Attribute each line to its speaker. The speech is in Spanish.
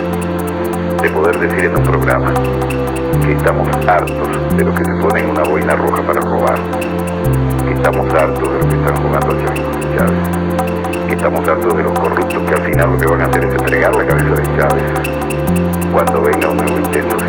Speaker 1: de poder decir en un programa que estamos hartos de los que se ponen una boina roja para robar, que estamos hartos de los que están jugando a Chávez y Chávez, que estamos hartos de los corruptos que al final lo que van a hacer es entregar la cabeza de Chávez cuando venga un nuevo intento